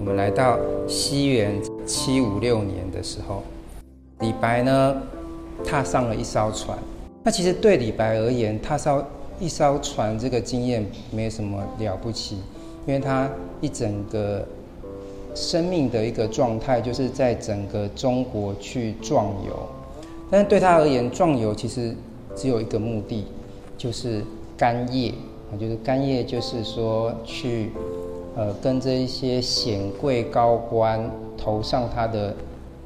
我们来到西元七五六年的时候，李白呢踏上了一艘船。那其实对李白而言，踏上一艘船这个经验没什么了不起，因为他一整个生命的一个状态就是在整个中国去壮游。但是对他而言，壮游其实只有一个目的，就是干谒。就是干谒，就是说去，呃，跟这一些显贵高官投上他的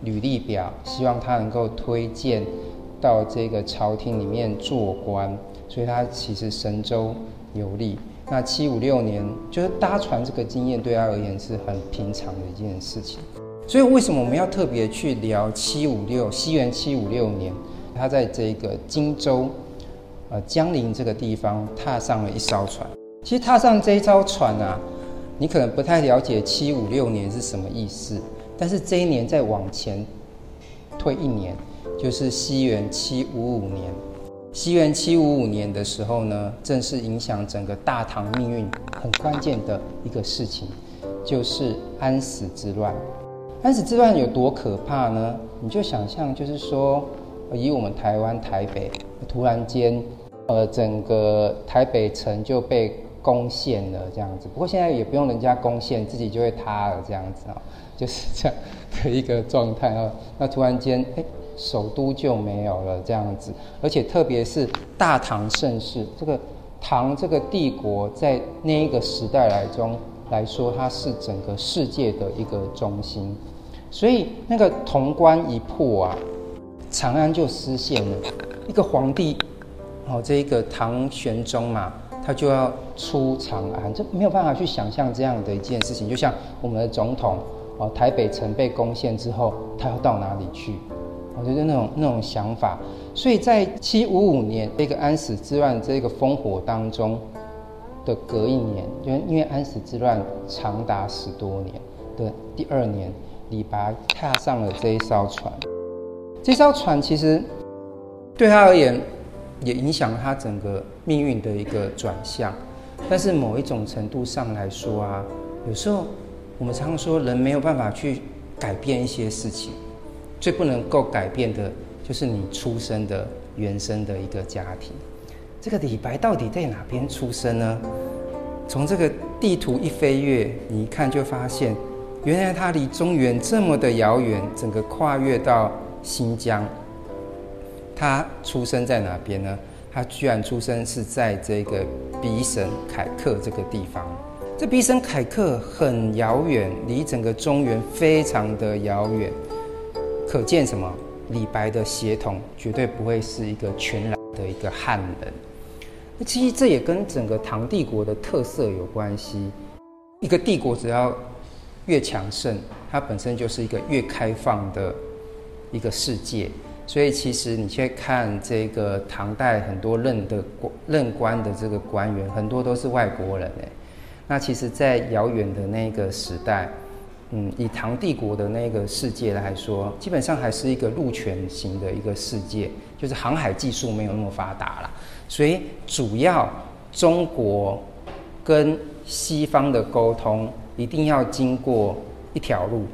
履历表，希望他能够推荐到这个朝廷里面做官，所以他其实神州游历。那七五六年，就是搭船这个经验对他而言是很平常的一件事情。所以为什么我们要特别去聊七五六，西元七五六年，他在这个荆州。呃，江陵这个地方踏上了一艘船。其实踏上这一艘船啊，你可能不太了解七五六年是什么意思。但是这一年再往前推一年，就是西元七五五年。西元七五五年的时候呢，正是影响整个大唐命运很关键的一个事情，就是安史之乱。安史之乱有多可怕呢？你就想象，就是说，以我们台湾台北突然间。呃，整个台北城就被攻陷了，这样子。不过现在也不用人家攻陷，自己就会塌了，这样子啊，就是这样的一个状态啊。那突然间，哎，首都就没有了，这样子。而且特别是大唐盛世，这个唐这个帝国在那一个时代来中来说，它是整个世界的一个中心。所以那个潼关一破啊，长安就失陷了，一个皇帝。哦，这一个唐玄宗嘛，他就要出长安，这没有办法去想象这样的一件事情。就像我们的总统，哦，台北城被攻陷之后，他要到哪里去？我觉得那种那种想法。所以在七五五年这个安史之乱这个烽火当中的隔一年，就因为安史之乱长达十多年的第二年，李白踏上了这一艘船。这艘船其实对他而言。也影响了他整个命运的一个转向，但是某一种程度上来说啊，有时候我们常说人没有办法去改变一些事情，最不能够改变的就是你出生的原生的一个家庭。这个李白到底在哪边出生呢？从这个地图一飞跃，你一看就发现，原来他离中原这么的遥远，整个跨越到新疆。他出生在哪边呢？他居然出生是在这个比什凯克这个地方。这比什凯克很遥远，离整个中原非常的遥远，可见什么？李白的血统绝对不会是一个全然的一个汉人。那其实这也跟整个唐帝国的特色有关系。一个帝国只要越强盛，它本身就是一个越开放的一个世界。所以，其实你去看这个唐代很多任的官任官的这个官员，很多都是外国人哎。那其实，在遥远的那个时代，嗯，以唐帝国的那个世界来说，基本上还是一个陆权型的一个世界，就是航海技术没有那么发达了。所以，主要中国跟西方的沟通一定要经过一条路，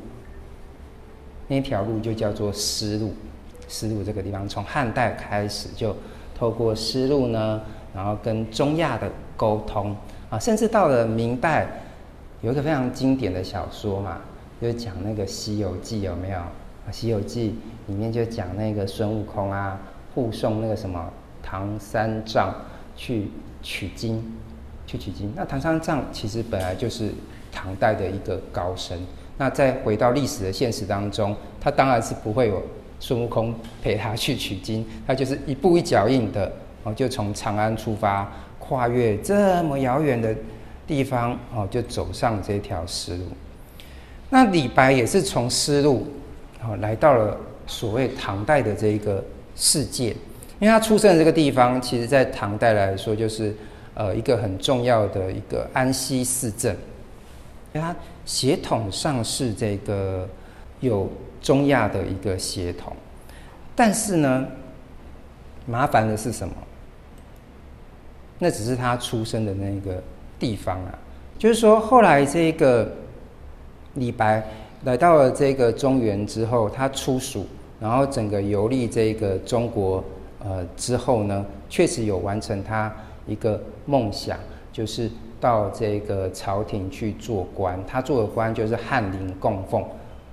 那条路就叫做丝路。丝路这个地方，从汉代开始就透过丝路呢，然后跟中亚的沟通啊，甚至到了明代，有一个非常经典的小说嘛，就讲那个《西游记》，有没有？《西游记》里面就讲那个孙悟空啊，护送那个什么唐三藏去取经，去取经。那唐三藏其实本来就是唐代的一个高僧，那再回到历史的现实当中，他当然是不会有。孙悟空陪他去取经，他就是一步一脚印的哦，就从长安出发，跨越这么遥远的地方哦，就走上这条丝路。那李白也是从丝路哦来到了所谓唐代的这一个世界，因为他出生的这个地方，其实在唐代来说就是呃一个很重要的一个安西四镇，因为他血统上是这个有。中亚的一个协同，但是呢，麻烦的是什么？那只是他出生的那个地方啊。就是说，后来这个李白来到了这个中原之后，他出蜀，然后整个游历这个中国，呃之后呢，确实有完成他一个梦想，就是到这个朝廷去做官。他做的官就是翰林供奉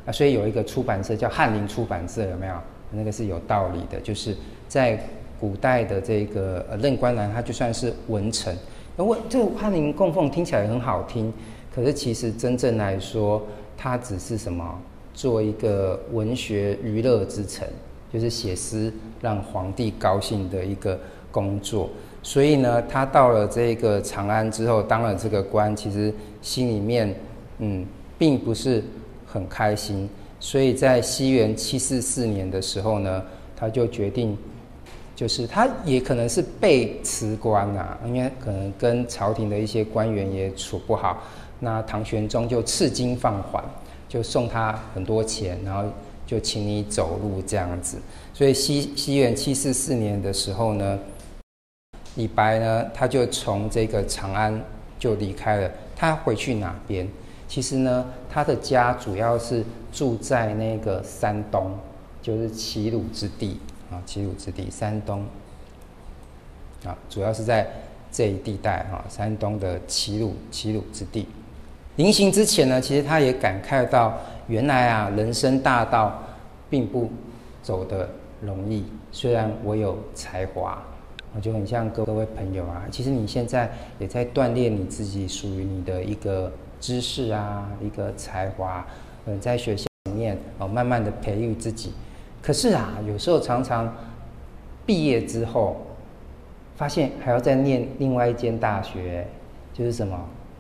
啊，所以有一个出版社叫翰林出版社，有没有？那个是有道理的，就是在古代的这个呃任官男，他就算是文臣。那我这个翰林供奉听起来很好听，可是其实真正来说，他只是什么？做一个文学娱乐之臣，就是写诗让皇帝高兴的一个工作。所以呢，他到了这个长安之后，当了这个官，其实心里面嗯，并不是很开心。所以在西元七四四年的时候呢，他就决定，就是他也可能是被辞官啊，因为可能跟朝廷的一些官员也处不好。那唐玄宗就赐金放缓，就送他很多钱，然后就请你走路这样子。所以西西元七四四年的时候呢，李白呢，他就从这个长安就离开了。他回去哪边？其实呢，他的家主要是住在那个山东，就是齐鲁之地啊，齐鲁之地，山东啊，主要是在这一地带啊，山东的齐鲁，齐鲁之地。临行之前呢，其实他也感慨到，原来啊，人生大道并不走得容易。虽然我有才华，我就很像各位朋友啊，其实你现在也在锻炼你自己属于你的一个。知识啊，一个才华，嗯，在学校里面哦，慢慢的培育自己。可是啊，有时候常常毕业之后，发现还要再念另外一间大学，就是什么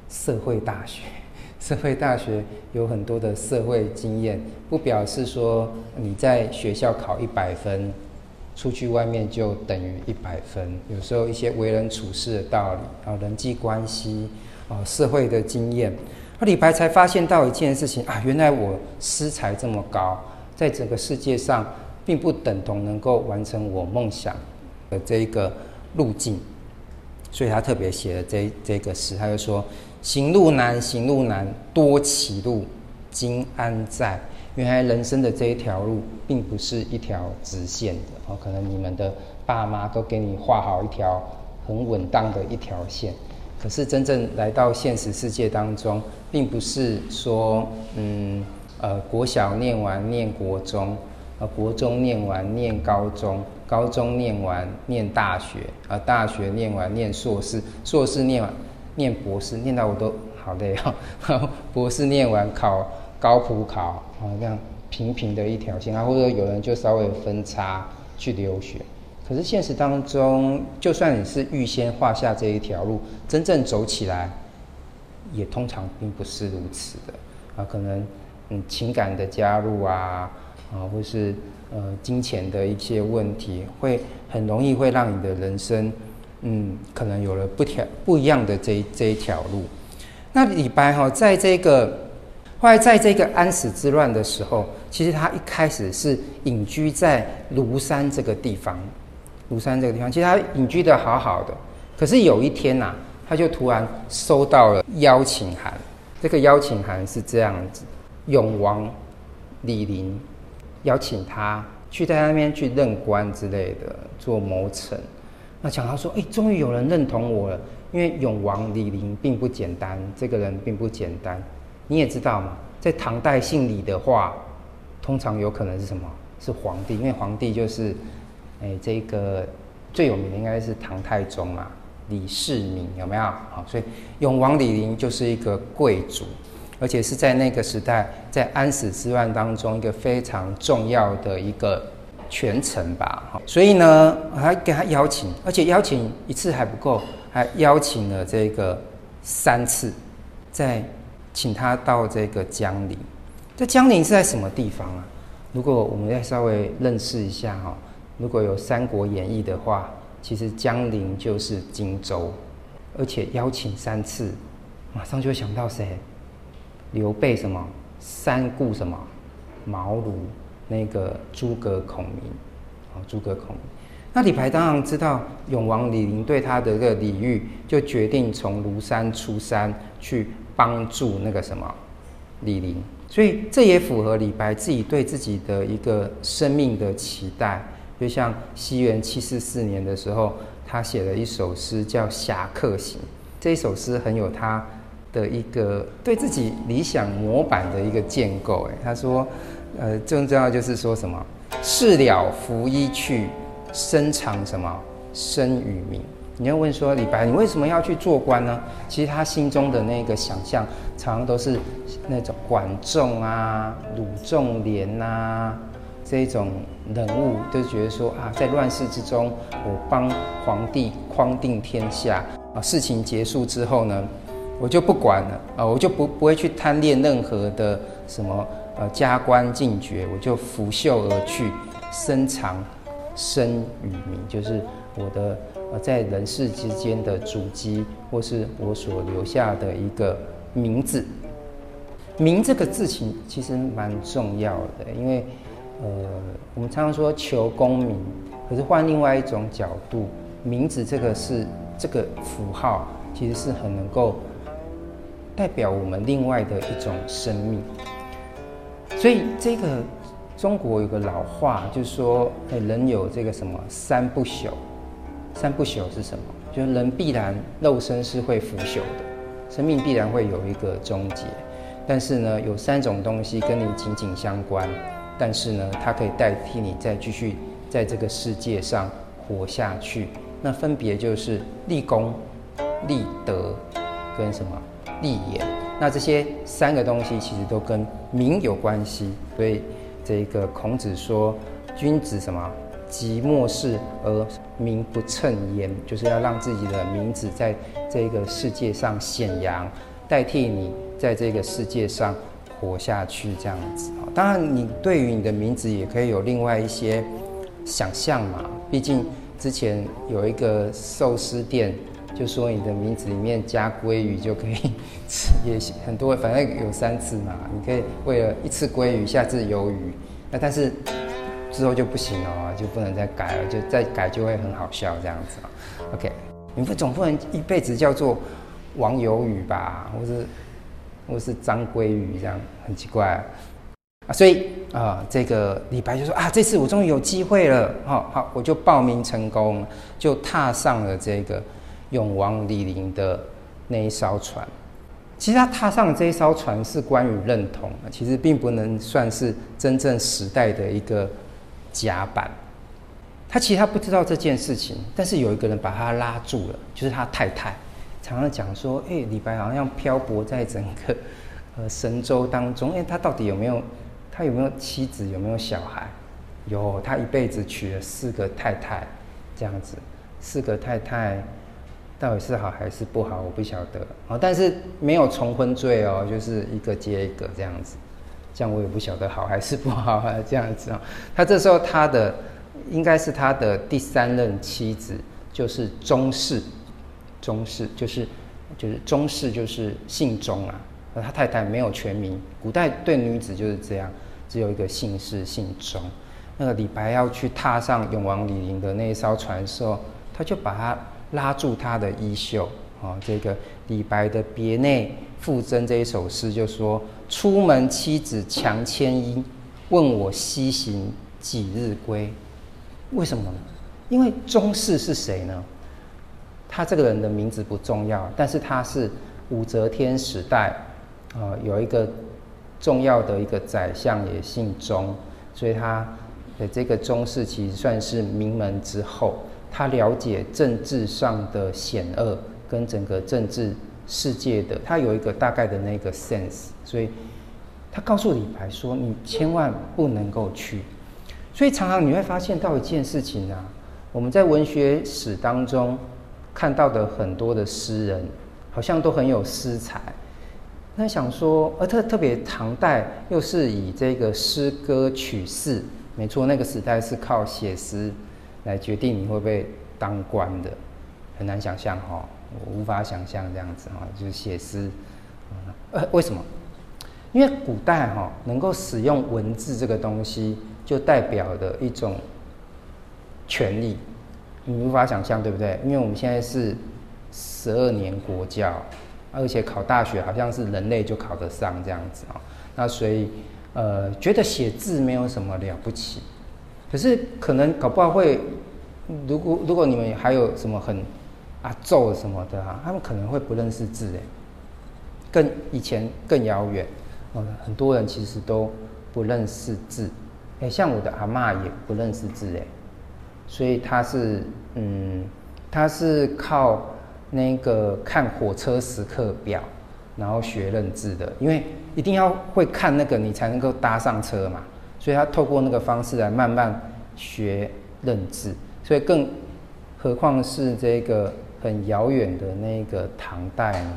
社会大学。社会大学有很多的社会经验，不表示说你在学校考一百分，出去外面就等于一百分。有时候一些为人处事的道理啊，人际关系。哦，社会的经验，那李白才发现到一件事情啊，原来我诗才这么高，在整个世界上并不等同能够完成我梦想的这一个路径，所以他特别写了这这个诗，他就说：“行路难，行路难，多歧路，今安在？”原来人生的这一条路，并不是一条直线的哦，可能你们的爸妈都给你画好一条很稳当的一条线。可是真正来到现实世界当中，并不是说，嗯，呃，国小念完念国中，呃，国中念完念高中，高中念完念大学，呃，大学念完念硕士，硕士念完念博士，念到我都好累哦。博士念完考高普考，啊，这样平平的一条线啊，或者有人就稍微分叉去留学。可是现实当中，就算你是预先画下这一条路，真正走起来，也通常并不是如此的啊。可能嗯情感的加入啊，啊或是呃金钱的一些问题，会很容易会让你的人生嗯可能有了不条不一样的这一这一条路。那李白哈，在这个后来在这个安史之乱的时候，其实他一开始是隐居在庐山这个地方。庐山这个地方，其实他隐居的好好的，可是有一天呐、啊，他就突然收到了邀请函。这个邀请函是这样子：永王李璘邀请他去在那边去任官之类的，做谋臣。那讲他说：“哎，终于有人认同我了，因为永王李璘并不简单，这个人并不简单。你也知道嘛，在唐代姓李的话，通常有可能是什么？是皇帝，因为皇帝就是。”哎，这个最有名的应该是唐太宗嘛，李世民有没有？好，所以永王李璘就是一个贵族，而且是在那个时代，在安史之乱当中一个非常重要的一个权臣吧。好，所以呢，还给他邀请，而且邀请一次还不够，还邀请了这个三次，再请他到这个江陵。这江陵是在什么地方啊？如果我们再稍微认识一下哈。如果有《三国演义》的话，其实江陵就是荆州，而且邀请三次，马上就想到谁？刘备什么？三顾什么？茅庐那个诸葛孔明，啊，诸葛孔明。那李白当然知道永王李璘对他的这个礼遇，就决定从庐山出山去帮助那个什么李璘。所以这也符合李白自己对自己的一个生命的期待。就像西元七四四年的时候，他写了一首诗叫《侠客行》，这首诗很有他的一个对自己理想模板的一个建构。哎，他说，呃，最重要就是说什么？事了拂衣去，深藏什么？身与名。你要问说李白，你为什么要去做官呢？其实他心中的那个想象，常常都是那种管仲啊、鲁仲连啊这种人物，都觉得说啊，在乱世之中，我帮皇帝匡定天下啊，事情结束之后呢，我就不管了啊，我就不不会去贪恋任何的什么呃加官进爵，我就拂袖而去，深藏身与名，就是我的。呃，在人世之间的足迹，或是我所留下的一个名字，名这个字情其实蛮重要的，因为呃，我们常常说求功名，可是换另外一种角度，名字这个是这个符号，其实是很能够代表我们另外的一种生命。所以这个中国有个老话，就是说，人有这个什么三不朽。三不朽是什么？就是人必然肉身是会腐朽的，生命必然会有一个终结。但是呢，有三种东西跟你紧紧相关，但是呢，它可以代替你再继续在这个世界上活下去。那分别就是立功、立德跟什么立言。那这些三个东西其实都跟名有关系。所以这个孔子说，君子什么？即末世而名不称焉，就是要让自己的名字在这个世界上显扬，代替你在这个世界上活下去，这样子啊。当然，你对于你的名字也可以有另外一些想象嘛。毕竟之前有一个寿司店，就说你的名字里面加鲑鱼就可以吃，也很多，反正有三次嘛。你可以为了一次鲑鱼，下次鱿鱼，那但是。之后就不行了，就不能再改了，就再改就会很好笑这样子啊。OK，你不总不能一辈子叫做王鱿鱼吧，或是或是张鲑鱼这样，很奇怪。啊所以啊，这个李白就说啊，这次我终于有机会了，好好，我就报名成功，就踏上了这个永王李陵的那一艘船。其实他踏上这一艘船是关于认同，其实并不能算是真正时代的一个。甲板，他其实他不知道这件事情，但是有一个人把他拉住了，就是他太太，常常讲说，哎，李白好像漂泊在整个呃神州当中，哎，他到底有没有，他有没有妻子，有没有小孩？有，他一辈子娶了四个太太，这样子，四个太太到底是好还是不好，我不晓得。啊，但是没有重婚罪哦，就是一个接一个这样子。这样我也不晓得好还是不好啊，这样子啊，他这时候他的应该是他的第三任妻子，就是钟氏，钟氏就是就是钟氏就是姓钟啊，而他太太没有全名，古代对女子就是这样，只有一个姓氏姓钟。那个李白要去踏上永王李陵的那一艘船的时候，他就把他拉住他的衣袖啊，这个李白的别内赋征这一首诗就说。出门妻子强牵衣，问我西行几日归？为什么呢？因为钟氏是谁呢？他这个人的名字不重要，但是他是武则天时代啊、呃，有一个重要的一个宰相也姓钟，所以他的这个钟氏其实算是名门之后，他了解政治上的险恶跟整个政治。世界的，他有一个大概的那个 sense，所以他告诉李白说：“你千万不能够去。”所以常常你会发现到一件事情啊，我们在文学史当中看到的很多的诗人，好像都很有诗才。那想说，呃特特别唐代又是以这个诗歌取士，没错，那个时代是靠写诗来决定你会不会当官的，很难想象哈、哦。我无法想象这样子哈，就是写诗，呃，为什么？因为古代哈能够使用文字这个东西，就代表的一种权利，你无法想象对不对？因为我们现在是十二年国教，而且考大学好像是人类就考得上这样子啊。那所以呃觉得写字没有什么了不起，可是可能搞不好会，如果如果你们还有什么很啊咒什么的啊，他们可能会不认识字哎，更以前更遥远，呃，很多人其实都不认识字，哎，像我的阿嬷也不认识字哎，所以他是嗯，他是靠那个看火车时刻表，然后学认字的，因为一定要会看那个你才能够搭上车嘛，所以他透过那个方式来慢慢学认字，所以更何况是这个很遥远的那个唐代呢？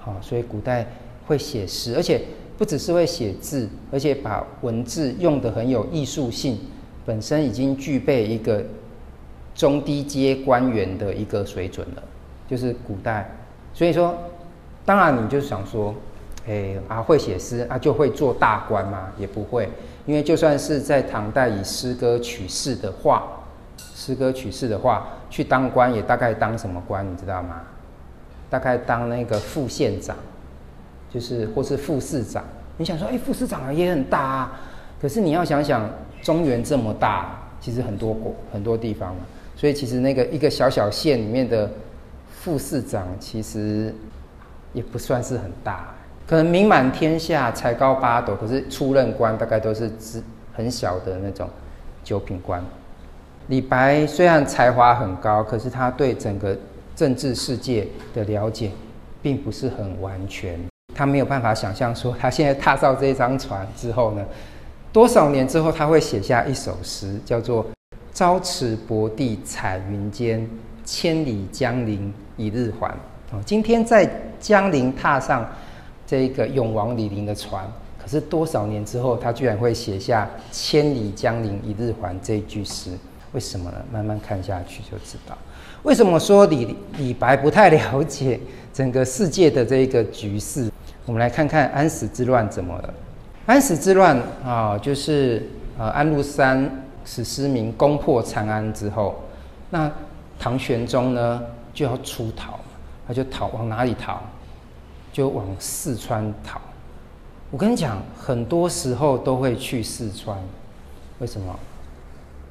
好，所以古代会写诗，而且不只是会写字，而且把文字用的很有艺术性，本身已经具备一个中低阶官员的一个水准了，就是古代。所以说，当然你就想说，哎啊会写诗啊就会做大官吗？也不会，因为就算是在唐代以诗歌取士的话，诗歌取士的话，去当官也大概当什么官，你知道吗？大概当那个副县长，就是或是副市长。你想说，哎，副市长也很大啊。可是你要想想，中原这么大，其实很多国很多地方嘛。所以其实那个一个小小县里面的副市长，其实也不算是很大。可能名满天下，才高八斗，可是出任官大概都是只很小的那种九品官。李白虽然才华很高，可是他对整个。政治世界的了解并不是很完全，他没有办法想象说，他现在踏上这张船之后呢，多少年之后他会写下一首诗，叫做“朝辞薄地彩云间，千里江陵一日还”。哦，今天在江陵踏上这个永王李璘的船，可是多少年之后，他居然会写下“千里江陵一日还”这一句诗？为什么呢？慢慢看下去就知道。为什么说李李白不太了解整个世界的这个局势？我们来看看安史之乱怎么了。安史之乱啊，就是呃安禄山史思明攻破长安之后，那唐玄宗呢就要出逃，他就逃往哪里逃？就往四川逃。我跟你讲，很多时候都会去四川，为什么？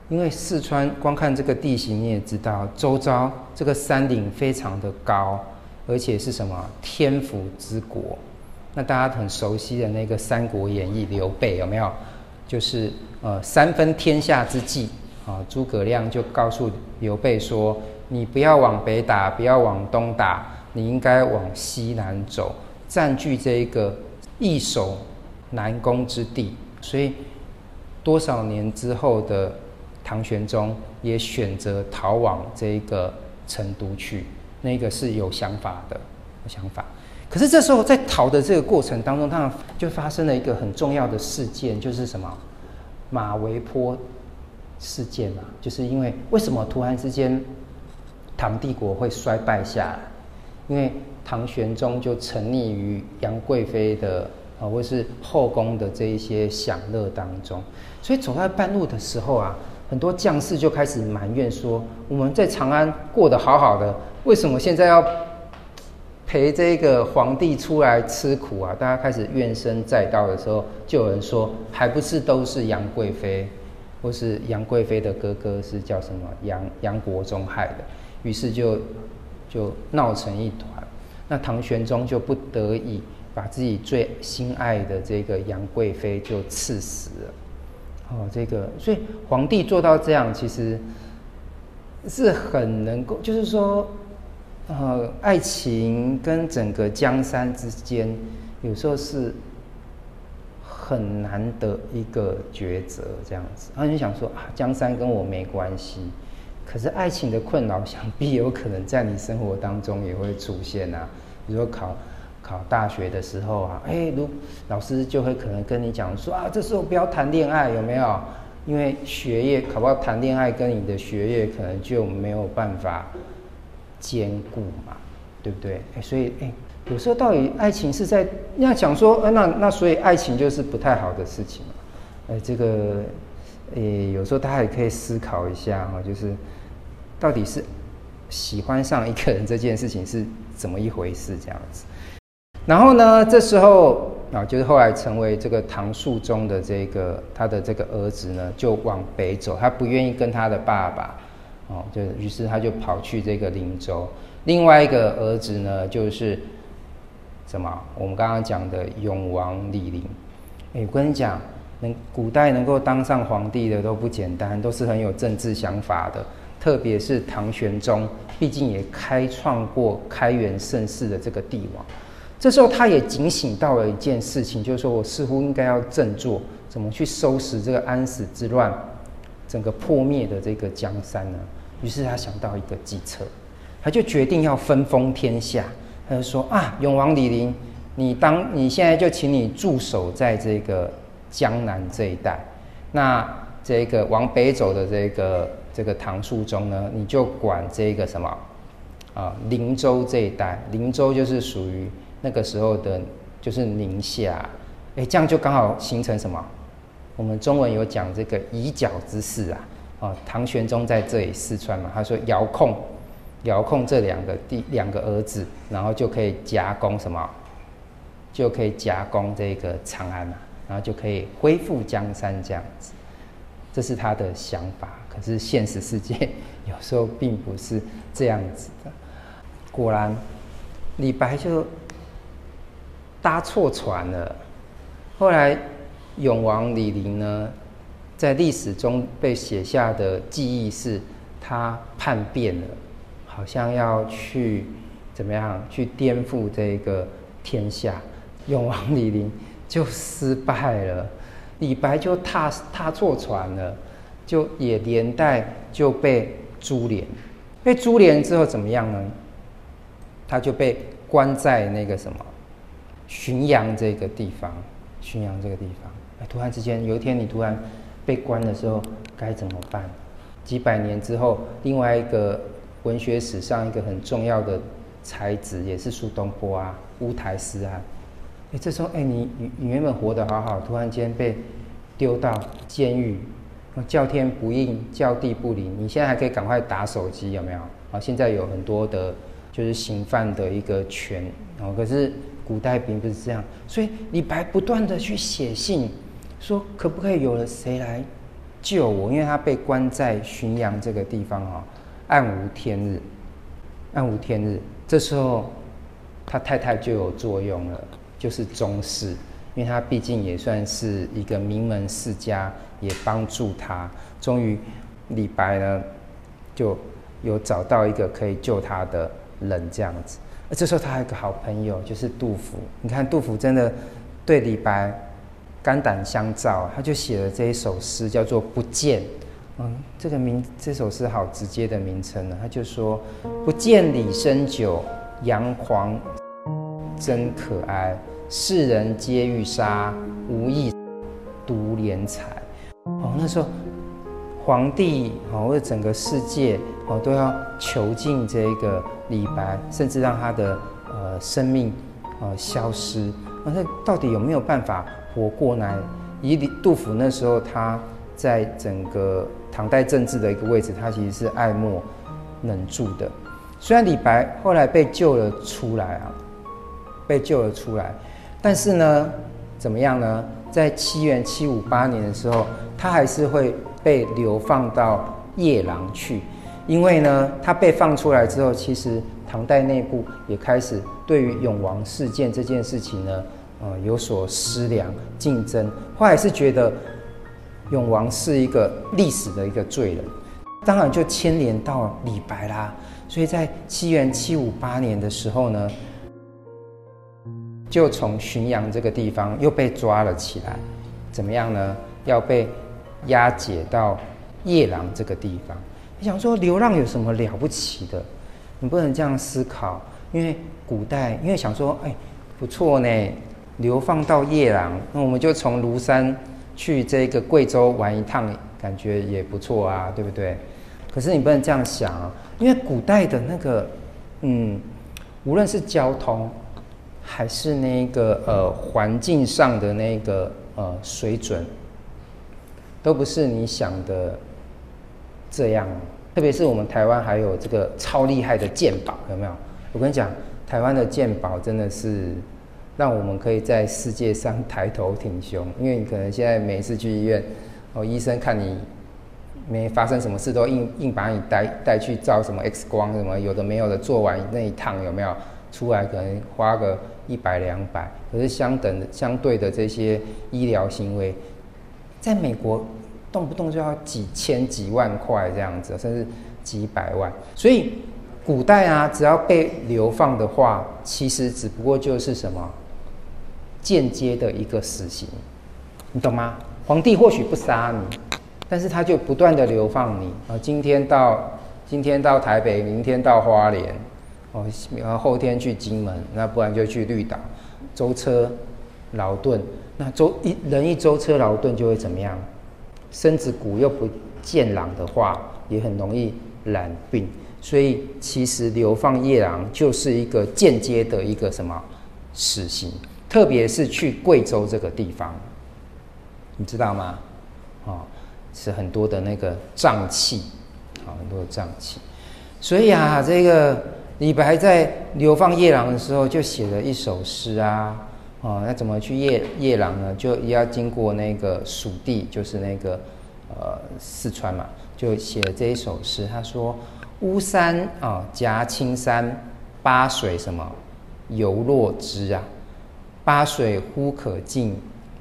因为四川光看这个地形，你也知道，周遭这个山岭非常的高，而且是什么天府之国。那大家很熟悉的那个《三国演义》，刘备有没有？就是呃三分天下之际啊，诸葛亮就告诉刘备说：“你不要往北打，不要往东打，你应该往西南走，占据这一个易守难攻之地。”所以多少年之后的。唐玄宗也选择逃往这个成都去，那个是有想法的，有想法。可是这时候在逃的这个过程当中，当然就发生了一个很重要的事件，就是什么马嵬坡事件嘛。就是因为为什么突然之间唐帝国会衰败下来？因为唐玄宗就沉溺于杨贵妃的啊，或是后宫的这一些享乐当中，所以走在半路的时候啊。很多将士就开始埋怨说：“我们在长安过得好好的，为什么现在要陪这个皇帝出来吃苦啊？”大家开始怨声载道的时候，就有人说：“还不是都是杨贵妃，或是杨贵妃的哥哥是叫什么杨杨国忠害的。”于是就就闹成一团。那唐玄宗就不得已把自己最心爱的这个杨贵妃就赐死了。哦，这个，所以皇帝做到这样，其实是很能够，就是说，呃，爱情跟整个江山之间，有时候是很难的一个抉择，这样子。然后你想说啊，江山跟我没关系，可是爱情的困扰，想必有可能在你生活当中也会出现啊，比如说考。考大学的时候啊，哎，如老师就会可能跟你讲说啊，这时候不要谈恋爱，有没有？因为学业考不到，谈恋爱跟你的学业可能就没有办法兼顾嘛，对不对？哎，所以哎，有时候到底爱情是在你要讲说，那那所以爱情就是不太好的事情嘛？哎，这个哎，有时候大家也可以思考一下哈，就是到底是喜欢上一个人这件事情是怎么一回事？这样子。然后呢，这时候啊，就是后来成为这个唐肃宗的这个他的这个儿子呢，就往北走，他不愿意跟他的爸爸，哦，就于是他就跑去这个灵州。另外一个儿子呢，就是什么？我们刚刚讲的永王李璘。哎，我跟你讲，能古代能够当上皇帝的都不简单，都是很有政治想法的。特别是唐玄宗，毕竟也开创过开元盛世的这个帝王。这时候，他也警醒到了一件事情，就是说我似乎应该要振作，怎么去收拾这个安史之乱，整个破灭的这个江山呢？于是他想到一个计策，他就决定要分封天下。他就说啊，永王李璘，你当你现在就请你驻守在这个江南这一带，那这个往北走的这个这个唐肃宗呢，你就管这个什么啊，灵州这一带，灵州就是属于。那个时候的，就是宁夏，哎，这样就刚好形成什么？我们中文有讲这个以角之势啊，啊，唐玄宗在这里四川嘛，他说遥控，遥控这两个第两个儿子，然后就可以夹攻什么？就可以夹攻这个长安嘛，然后就可以恢复江山这样子，这是他的想法。可是现实世界有时候并不是这样子的，果然李白就。搭错船了。后来，永王李璘呢，在历史中被写下的记忆是，他叛变了，好像要去怎么样去颠覆这个天下。永王李璘就失败了，李白就踏踏错船了，就也连带就被株连。被株连之后怎么样呢？他就被关在那个什么？浔阳这个地方，浔阳这个地方，突然之间有一天你突然被关的时候该怎么办？几百年之后，另外一个文学史上一个很重要的才子，也是苏东坡啊，乌台诗案。哎，这时候哎，你你原本活得好好，突然间被丢到监狱，叫天不应，叫地不灵。你现在还可以赶快打手机，有没有？啊，现在有很多的，就是刑犯的一个权哦，可是。古代并不是这样，所以李白不断的去写信，说可不可以有了谁来救我？因为他被关在浔阳这个地方啊，暗无天日，暗无天日。这时候他太太就有作用了，就是宗室，因为他毕竟也算是一个名门世家，也帮助他。终于李白呢，就有找到一个可以救他的人，这样子。而这时候他还有个好朋友，就是杜甫。你看杜甫真的对李白肝胆相照，他就写了这一首诗，叫做《不见》。嗯，这个名这首诗好直接的名称呢，他就说：“不见李绅酒，杨狂真可哀。世人皆欲杀，无意独怜才。”哦，那时候皇帝哦，或者整个世界哦，都要囚禁这个。李白甚至让他的呃生命呃消失，那他到底有没有办法活过来？以李杜甫那时候他在整个唐代政治的一个位置，他其实是爱莫能助的。虽然李白后来被救了出来啊，被救了出来，但是呢，怎么样呢？在七元七五八年的时候，他还是会被流放到夜郎去。因为呢，他被放出来之后，其实唐代内部也开始对于永王事件这件事情呢，呃，有所思量、竞争。后来是觉得永王是一个历史的一个罪人，当然就牵连到李白啦。所以在七元七五八年的时候呢，就从浔阳这个地方又被抓了起来，怎么样呢？要被押解到夜郎这个地方。你想说流浪有什么了不起的？你不能这样思考，因为古代，因为想说，哎，不错呢，流放到夜郎，那我们就从庐山去这个贵州玩一趟，感觉也不错啊，对不对？可是你不能这样想啊，因为古代的那个，嗯，无论是交通，还是那个呃环境上的那个呃水准，都不是你想的。这样，特别是我们台湾还有这个超厉害的健保，有没有？我跟你讲，台湾的健保真的是让我们可以在世界上抬头挺胸。因为你可能现在每次去医院，哦，医生看你没发生什么事，都硬硬把你带带去照什么 X 光什么有的没有的，做完那一趟有没有出来可能花个一百两百，可是相等的相对的这些医疗行为，在美国动不动就要几千几万块这样子，甚至几百万，所以。古代啊，只要被流放的话，其实只不过就是什么间接的一个死刑，你懂吗？皇帝或许不杀你，但是他就不断的流放你啊。今天到今天到台北，明天到花莲，哦，然后后天去金门，那不然就去绿岛，舟车劳顿。那舟一人一舟车劳顿就会怎么样？身子骨又不健朗的话，也很容易染病。所以，其实流放夜郎就是一个间接的一个什么死刑，特别是去贵州这个地方，你知道吗？哦，是很多的那个瘴气，啊，很多的瘴气。所以啊，这个李白在流放夜郎的时候就写了一首诗啊，哦，那怎么去夜夜郎呢？就要经过那个蜀地，就是那个呃四川嘛，就写了这一首诗，他说。巫山啊，夹青山，巴水什么游若织啊？八水忽可尽，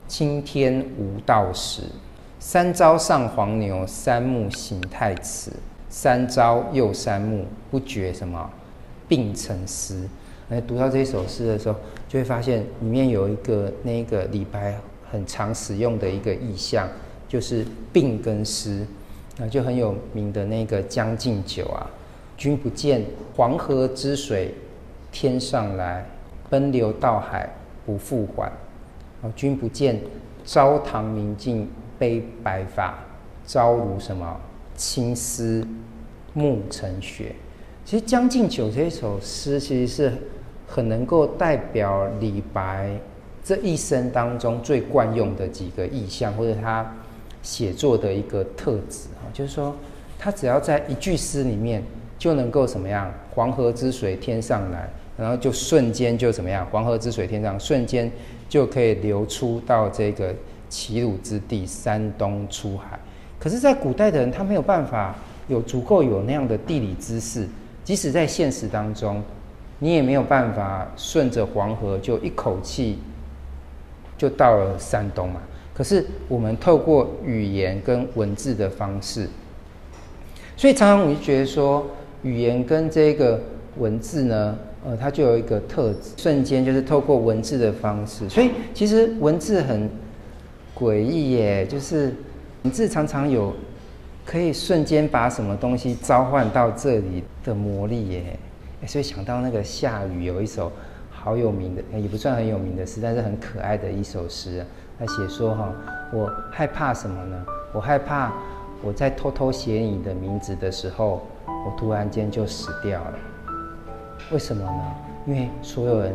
青天无道时。三朝上黄牛，三暮行太迟。三朝又三暮，不觉什么病成诗。哎，读到这首诗的时候，就会发现里面有一个那个李白很常使用的一个意象，就是病跟诗。那就很有名的那个《将进酒》啊，“君不见黄河之水天上来，奔流到海不复还。”啊，“君不见朝堂明镜悲白发，朝如什么青丝暮成雪。”其实《将进酒》这一首诗其实是很能够代表李白这一生当中最惯用的几个意象，或者他。写作的一个特质啊，就是说，他只要在一句诗里面就能够什么样？黄河之水天上来，然后就瞬间就怎么样？黄河之水天上，瞬间就可以流出到这个齐鲁之地，山东出海。可是，在古代的人，他没有办法有足够有那样的地理知识，即使在现实当中，你也没有办法顺着黄河就一口气就到了山东嘛。可是我们透过语言跟文字的方式，所以常常我就觉得说，语言跟这个文字呢，呃，它就有一个特质，瞬间就是透过文字的方式。所以其实文字很诡异耶，就是文字常常有可以瞬间把什么东西召唤到这里的魔力耶。所以想到那个夏雨有一首好有名的，也不算很有名的诗，但是很可爱的一首诗。他写说：“哈，我害怕什么呢？我害怕我在偷偷写你的名字的时候，我突然间就死掉了。为什么呢？因为所有人，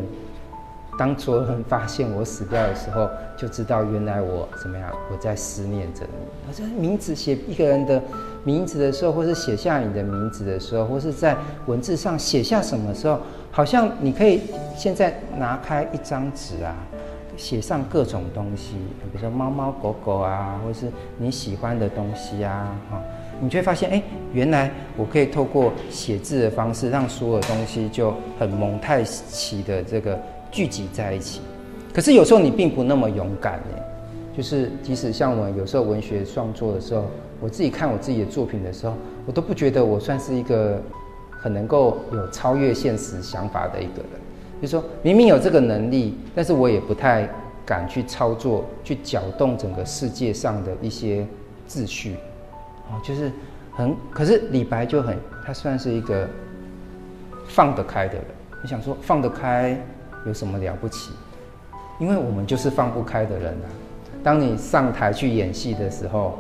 当所有人发现我死掉的时候，就知道原来我怎么样？我在思念着你。而这名字写一个人的名字的时候，或是写下你的名字的时候，或是在文字上写下什么时候，好像你可以现在拿开一张纸啊。”写上各种东西，比如说猫猫狗狗啊，或是你喜欢的东西啊，哈，你就会发现，哎，原来我可以透过写字的方式，让所有东西就很蒙太奇的这个聚集在一起。可是有时候你并不那么勇敢呢，就是即使像我有时候文学创作的时候，我自己看我自己的作品的时候，我都不觉得我算是一个很能够有超越现实想法的一个人。就是说明明有这个能力，但是我也不太敢去操作，去搅动整个世界上的一些秩序，哦，就是很，可是李白就很，他算是一个放得开的人。你想说放得开有什么了不起？因为我们就是放不开的人啊。当你上台去演戏的时候，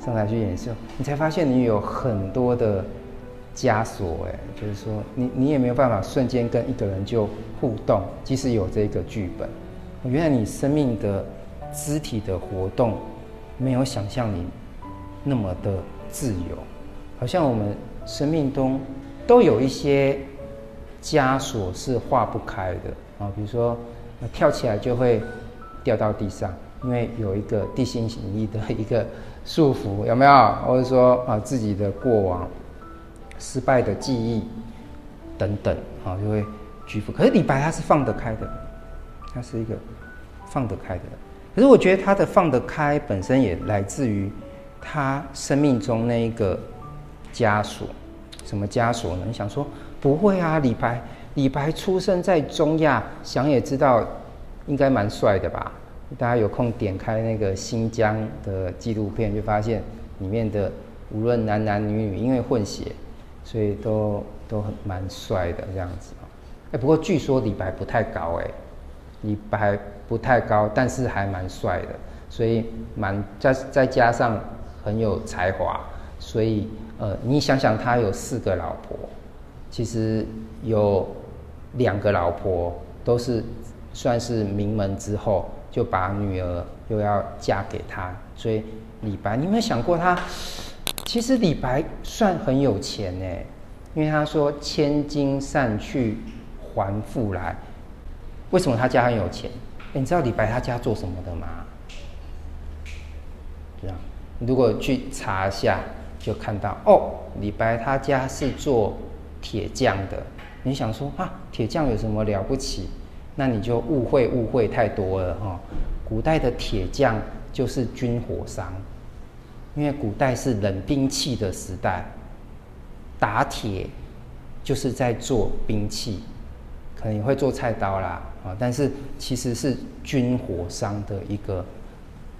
上台去演戏，你才发现你有很多的。枷锁，哎，就是说，你你也没有办法瞬间跟一个人就互动，即使有这个剧本，原来你生命的肢体的活动没有想象你那么的自由，好像我们生命中都有一些枷锁是化不开的啊，比如说跳起来就会掉到地上，因为有一个地心引力的一个束缚，有没有？或者说啊，自己的过往失败的记忆等等啊，就会拘束。可是李白他是放得开的，他是一个放得开的。可是我觉得他的放得开本身也来自于他生命中那一个枷锁。什么枷锁呢？你想说不会啊？李白，李白出生在中亚，想也知道，应该蛮帅的吧？大家有空点开那个新疆的纪录片，就发现里面的无论男男女女，因为混血，所以都都很蛮帅的这样子啊。哎，不过据说李白不太高哎，李白不太高，但是还蛮帅的，所以蛮再再加上很有才华，所以。呃，你想想，他有四个老婆，其实有两个老婆都是算是名门之后，就把女儿又要嫁给他。所以李白，你有没有想过他？其实李白算很有钱呢，因为他说“千金散去还复来”。为什么他家很有钱？你知道李白他家做什么的吗？如果去查一下。就看到哦，李白他家是做铁匠的。你想说啊，铁匠有什么了不起？那你就误会误会太多了哈、哦。古代的铁匠就是军火商，因为古代是冷兵器的时代，打铁就是在做兵器，可能也会做菜刀啦啊，但是其实是军火商的一个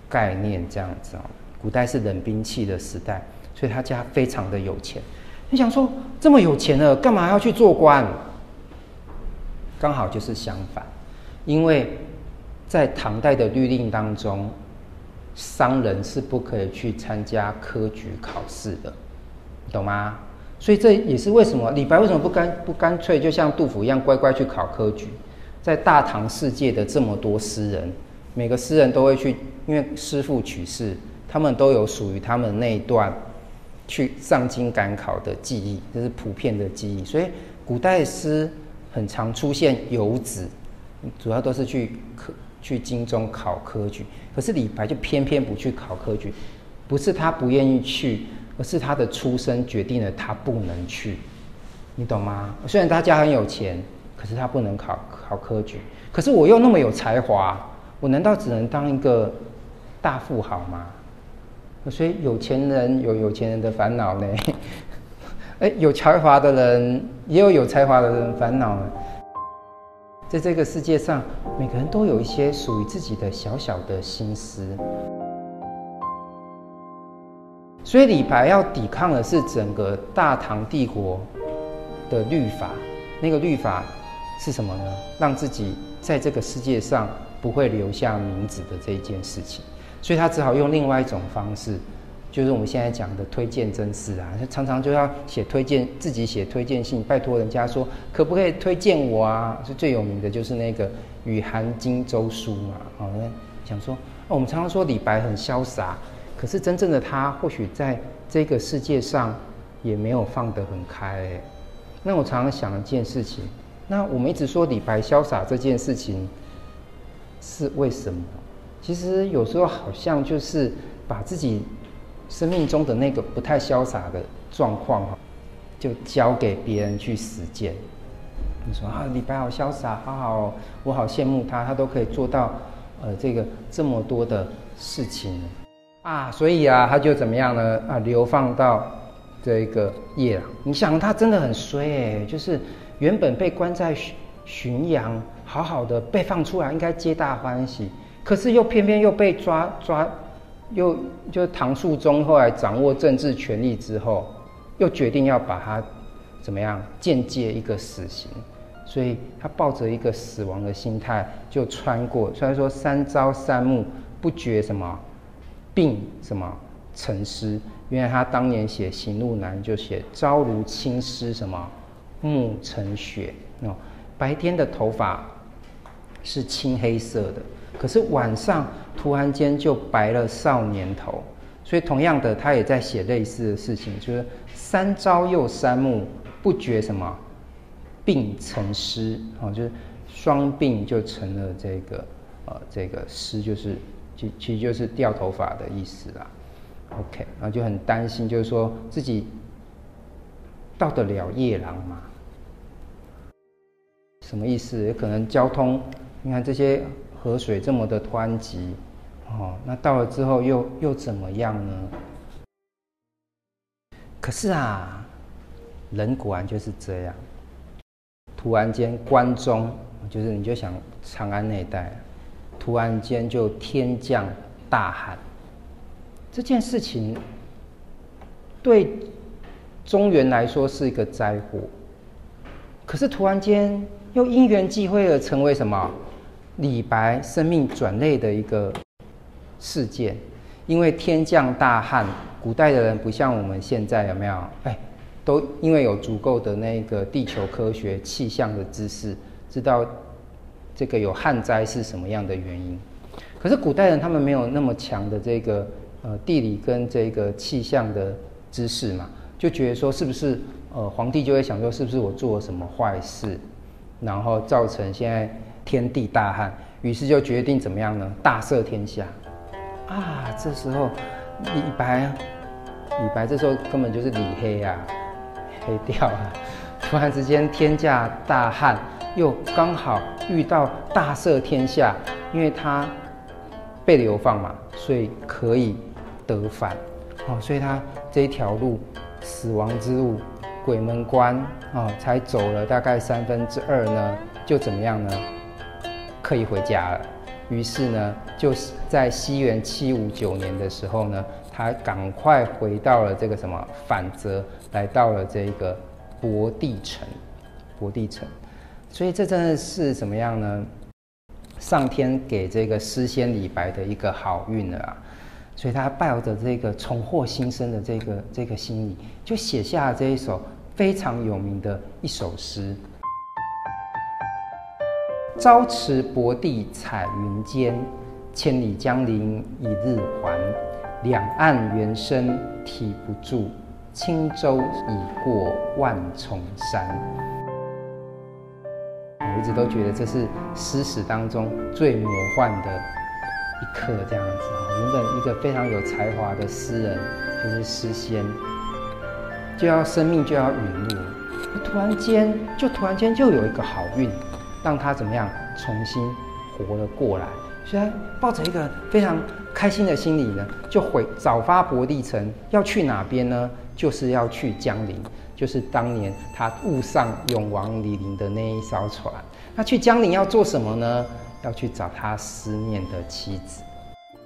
概念这样子哦。古代是冷兵器的时代。所以他家非常的有钱，你想说这么有钱了，干嘛要去做官？刚好就是相反，因为在唐代的律令当中，商人是不可以去参加科举考试的，懂吗？所以这也是为什么李白为什么不干不干脆就像杜甫一样乖乖去考科举？在大唐世界的这么多诗人，每个诗人都会去，因为诗赋取士，他们都有属于他们那一段。去上京赶考的记忆，这是普遍的记忆。所以古代诗很常出现游子，主要都是去科去京中考科举。可是李白就偏偏不去考科举，不是他不愿意去，而是他的出身决定了他不能去。你懂吗？虽然他家很有钱，可是他不能考考科举。可是我又那么有才华，我难道只能当一个大富豪吗？所以有钱人有有钱人的烦恼呢，哎，有才华的人也有有才华的人烦恼呢。在这个世界上，每个人都有一些属于自己的小小的心思。所以李白要抵抗的是整个大唐帝国的律法，那个律法是什么呢？让自己在这个世界上不会留下名字的这一件事情。所以他只好用另外一种方式，就是我们现在讲的推荐真事啊，他常常就要写推荐，自己写推荐信，拜托人家说可不可以推荐我啊？是最有名的就是那个《与韩荆州书》嘛。好，那想说，哦我们常常说李白很潇洒，可是真正的他或许在这个世界上也没有放得很开。那我常常想一件事情，那我们一直说李白潇洒这件事情是为什么？其实有时候好像就是把自己生命中的那个不太潇洒的状况哈，就交给别人去实践。你说啊，李白好潇洒，好好，我好羡慕他，他都可以做到呃这个这么多的事情啊，所以啊，他就怎么样呢？啊，流放到这个夜郎。你想他真的很衰哎，就是原本被关在浔阳，好好的被放出来，应该皆大欢喜。可是又偏偏又被抓抓，又就唐肃宗后来掌握政治权力之后，又决定要把他怎么样间接一个死刑，所以他抱着一个死亡的心态就穿过。虽然说三朝三暮不觉什么病什么成诗，因为他当年写《行路难》就写朝如青丝什么暮成雪哦，白天的头发是青黑色的。可是晚上突然间就白了少年头，所以同样的，他也在写类似的事情，就是三朝又三暮，不觉什么病成诗，哦，就是双病就成了这个呃这个诗，就是其其实就是掉头发的意思啦。OK，然后就很担心，就是说自己到得了夜郎吗？什么意思？可能交通，你看这些河水这么的湍急，哦，那到了之后又又怎么样呢？可是啊，人果然就是这样。突然间，关中就是你就想长安那一带，突然间就天降大旱。这件事情对中原来说是一个灾祸，可是突然间又因缘际会而成为什么？李白生命转类的一个事件。因为天降大旱，古代的人不像我们现在有没有？哎，都因为有足够的那个地球科学气象的知识，知道这个有旱灾是什么样的原因。可是古代人他们没有那么强的这个。呃，地理跟这个气象的知识嘛，就觉得说是不是呃，皇帝就会想说是不是我做了什么坏事，然后造成现在天地大旱，于是就决定怎么样呢？大赦天下啊！这时候李白，李白这时候根本就是李黑啊，黑掉了。突然之间天降大旱，又刚好遇到大赦天下，因为他被流放嘛，所以可以。得返，哦，所以他这一条路，死亡之路，鬼门关，哦，才走了大概三分之二呢，就怎么样呢？可以回家了。于是呢，就在西元七五九年的时候呢，他赶快回到了这个什么反泽，来到了这个博地城，博地城。所以这真的是怎么样呢？上天给这个诗仙李白的一个好运了啊！所以他抱着这个重获新生的这个这个心理，就写下了这一首非常有名的一首诗：“朝辞薄地彩云间，千里江陵一日还。两岸猿声啼不住，轻舟已过万重山。”我一直都觉得这是诗史当中最魔幻的。一刻这样子啊，原本一个非常有才华的诗人，就是诗仙，就要生命就要陨落，突然间就突然间就有一个好运，让他怎么样重新活了过来。所以抱着一个非常开心的心理呢，就回早发博地城，要去哪边呢？就是要去江陵，就是当年他误上永王李璘的那一艘船。那去江陵要做什么呢？要去找他思念的妻子，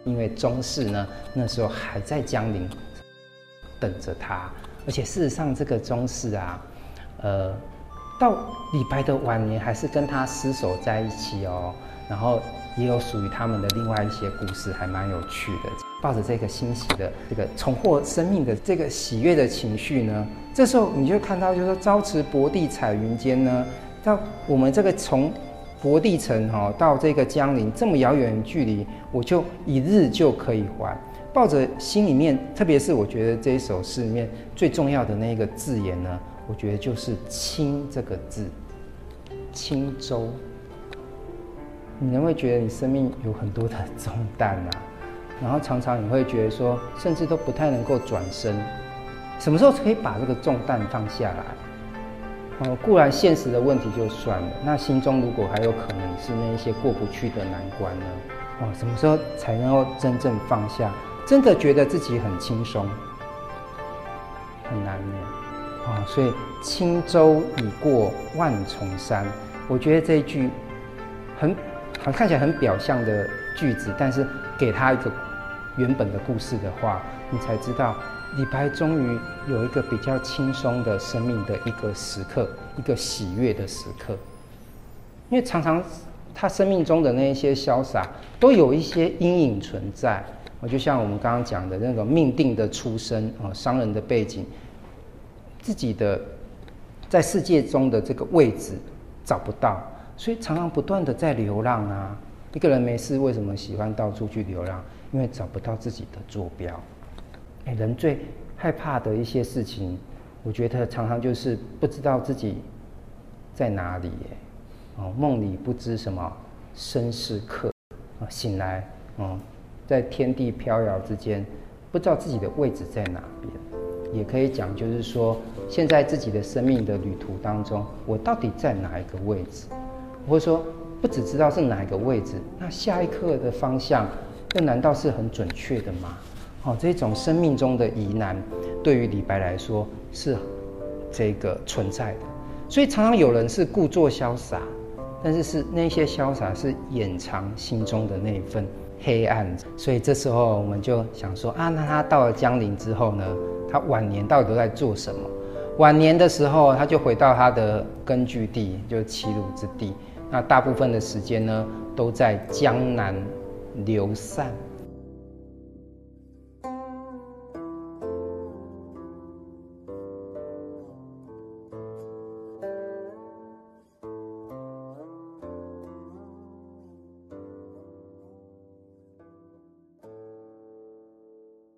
因为宗室呢那时候还在江陵等着他，而且事实上这个宗室啊，呃，到李白的晚年还是跟他厮守在一起哦，然后也有属于他们的另外一些故事，还蛮有趣的。抱着这个欣喜的这个重获生命的这个喜悦的情绪呢，这时候你就看到，就是说朝辞薄地彩云间呢，到我们这个从。薄地城哈，到这个江陵这么遥远的距离，我就一日就可以还。抱着心里面，特别是我觉得这一首诗里面最重要的那个字眼呢，我觉得就是“轻”这个字，轻舟。你能会觉得你生命有很多的重担啊，然后常常你会觉得说，甚至都不太能够转身。什么时候可以把这个重担放下来？哦，固然现实的问题就算了，那心中如果还有可能是那一些过不去的难关呢？哦，什么时候才能够真正放下？真的觉得自己很轻松，很难呢。哦，所以轻舟已过万重山，我觉得这一句很很看起来很表象的句子，但是给他一个原本的故事的话，你才知道。李白终于有一个比较轻松的生命的一个时刻，一个喜悦的时刻。因为常常他生命中的那一些潇洒，都有一些阴影存在。我就像我们刚刚讲的那个命定的出身啊，商人的背景，自己的在世界中的这个位置找不到，所以常常不断的在流浪啊。一个人没事为什么喜欢到处去流浪？因为找不到自己的坐标。哎人最害怕的一些事情，我觉得常常就是不知道自己在哪里耶。哦，梦里不知什么身是客，啊，醒来，哦，在天地飘摇之间，不知道自己的位置在哪边，也可以讲，就是说，现在自己的生命的旅途当中，我到底在哪一个位置？或者说，不只知道是哪一个位置，那下一刻的方向，又难道是很准确的吗？哦，这种生命中的疑难，对于李白来说是这个存在的，所以常常有人是故作潇洒。但是是那些潇洒是掩藏心中的那一份黑暗，所以这时候我们就想说啊，那他到了江陵之后呢，他晚年到底都在做什么？晚年的时候，他就回到他的根据地，就是齐鲁之地。那大部分的时间呢，都在江南流散